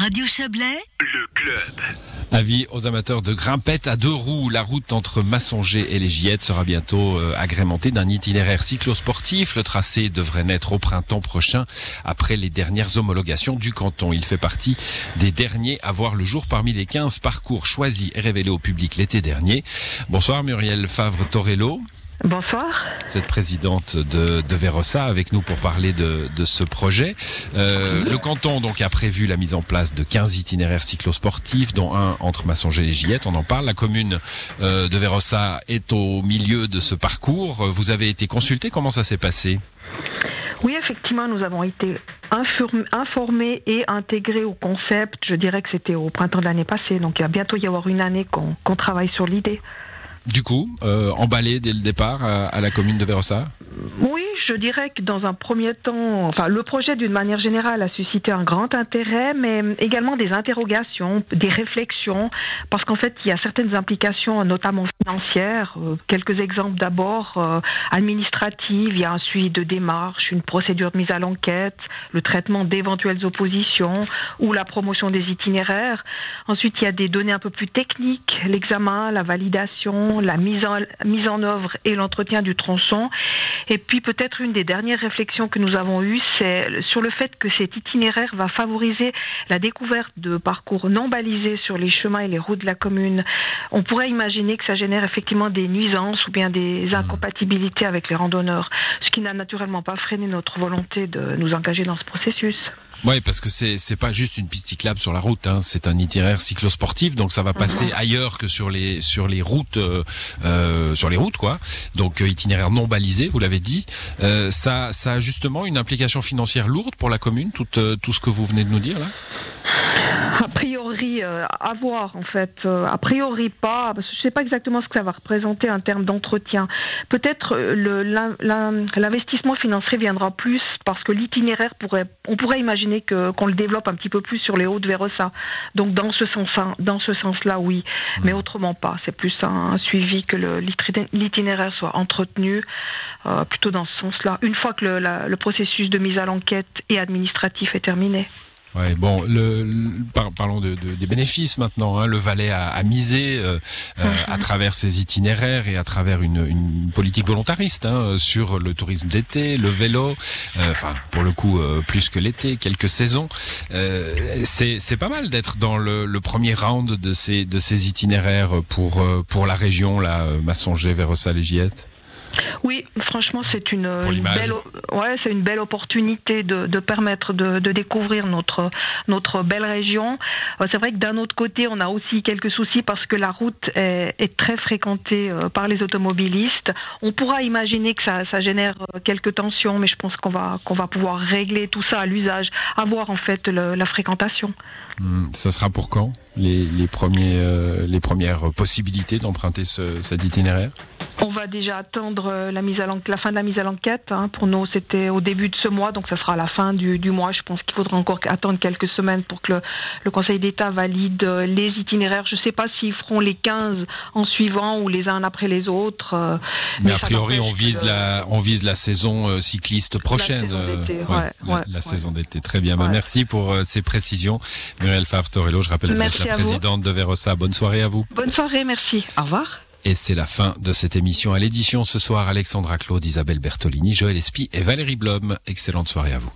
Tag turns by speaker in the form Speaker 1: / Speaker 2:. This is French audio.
Speaker 1: Radio Chablais,
Speaker 2: le club.
Speaker 3: Avis aux amateurs de grimpettes à deux roues. La route entre Massonger et les Gillettes sera bientôt euh, agrémentée d'un itinéraire cyclosportif. Le tracé devrait naître au printemps prochain après les dernières homologations du canton. Il fait partie des derniers à voir le jour parmi les 15 parcours choisis et révélés au public l'été dernier. Bonsoir Muriel Favre-Torello.
Speaker 4: Bonsoir.
Speaker 3: Vous êtes présidente de, de Verossa avec nous pour parler de, de ce projet. Euh, le canton donc a prévu la mise en place de 15 itinéraires cyclosportifs, dont un entre Massonger et Gillette. On en parle. La commune euh, de Verossa est au milieu de ce parcours. Vous avez été consulté. Comment ça s'est passé?
Speaker 4: Oui, effectivement, nous avons été informés et intégrés au concept. Je dirais que c'était au printemps de l'année passée. Donc il va bientôt y avoir une année qu'on qu'on travaille sur l'idée.
Speaker 3: Du coup, euh, emballé dès le départ à, à la commune de
Speaker 4: je dirais que dans un premier temps, enfin, le projet d'une manière générale a suscité un grand intérêt, mais également des interrogations, des réflexions, parce qu'en fait, il y a certaines implications, notamment financières. Euh, quelques exemples d'abord euh, administratives. Il y a un suivi de démarche, une procédure de mise à l'enquête, le traitement d'éventuelles oppositions ou la promotion des itinéraires. Ensuite, il y a des données un peu plus techniques, l'examen, la validation, la mise en, mise en œuvre et l'entretien du tronçon. Et puis peut-être une des dernières réflexions que nous avons eues, c'est sur le fait que cet itinéraire va favoriser la découverte de parcours non balisés sur les chemins et les routes de la commune. On pourrait imaginer que ça génère effectivement des nuisances ou bien des incompatibilités avec les randonneurs, ce qui n'a naturellement pas freiné notre volonté de nous engager dans ce processus.
Speaker 3: Oui, parce que c'est c'est pas juste une piste cyclable sur la route, hein. c'est un itinéraire cyclosportif, donc ça va passer
Speaker 4: Mhm.
Speaker 3: ailleurs que sur les sur les routes euh, euh, sur les routes quoi. Donc euh, itinéraire non balisé, vous l'avez dit. Euh, ça ça a justement une implication financière lourde pour la commune, tout euh, tout ce que vous venez de nous dire là?
Speaker 4: Priori, euh, à voir en fait. Euh, a priori pas, parce que je sais pas exactement ce que ça va représenter en termes d'entretien. Peut-être euh, l'investissement financier viendra plus parce que l'itinéraire pourrait, on pourrait imaginer que qu'on le développe un petit peu plus sur les hauts de Verossa. Donc dans ce sens, dans ce sens-là, oui, mais autrement pas. C'est plus un, un suivi que l'itinéraire soit entretenu, euh, plutôt dans ce sens-là. Une fois que le, la- le processus de mise à l'enquête et administratif est terminé.
Speaker 3: Ouais, bon, le, le- par- parlons de, de- des bénéfices maintenant. Hein. Le Valais a, a misé euh, euh, à travers ses itinéraires et à travers une, une politique volontariste hein, sur le tourisme d'été, le vélo. euh, Enfin, pour le coup, euh, plus que l'été, quelques saisons. Euh, c'est c'est pas mal d'être dans le, le premier round de ces de ces itinéraires pour euh, pour la région, là, Massonger, Verossa, les Gillettes.
Speaker 4: Franchement, c'est une, belle, ouais, c'est une belle opportunité de, de permettre de, de découvrir notre notre belle région. Euh, C'est vrai que d'un autre côté, on a aussi quelques soucis parce que la route est, est très fréquentée euh, par les automobilistes. On pourra imaginer que ça, ça génère euh, quelques tensions, mais je pense qu'on va qu'on va pouvoir régler tout ça à l'usage, avoir en fait le- la fréquentation.
Speaker 3: Hum, Ça sera pour quand les, les premiers euh, les premières possibilités d'emprunter ce, cet itinéraire?
Speaker 4: On va déjà attendre euh, la mise à la fin de la mise à l'enquête. hein. Pour nous, c'était au début de ce mois, donc ça sera à la fin du, du mois. Je pense qu'il faudra encore attendre quelques semaines pour que le, le Conseil d'État valide euh, les itinéraires. Je ne sais pas s'ils feront les 15 en suivant ou les uns après les autres. euh,
Speaker 3: Mais a priori, on vise
Speaker 4: le-
Speaker 3: la, on vise la saison euh, cycliste prochaine.
Speaker 4: saison d'été,
Speaker 3: ouais,
Speaker 4: ouais,
Speaker 3: la,
Speaker 4: ouais,
Speaker 3: la
Speaker 4: ouais.
Speaker 3: saison d'été. Très bien. Bah,
Speaker 4: Ouais.
Speaker 3: merci pour ces précisions. Muriel Favre-Torello, je rappelle que vous êtes la
Speaker 4: vous.
Speaker 3: présidente de Verossa. Bonne soirée à vous.
Speaker 4: Bonne soirée, merci. Au revoir.
Speaker 3: Et c'est la fin de cette émission. À l'édition ce soir, Alexandra Claude, Isabelle Bertolini, Joël Espy et Valérie Blom. Excellente soirée à vous.